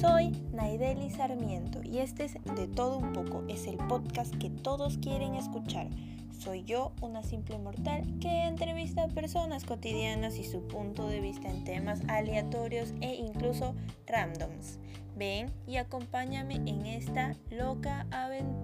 Soy Naideli Sarmiento y este es De todo un poco, es el podcast que todos quieren escuchar. Soy yo, una simple mortal, que entrevista a personas cotidianas y su punto de vista en temas aleatorios e incluso randoms. Ven y acompáñame en esta loca aventura.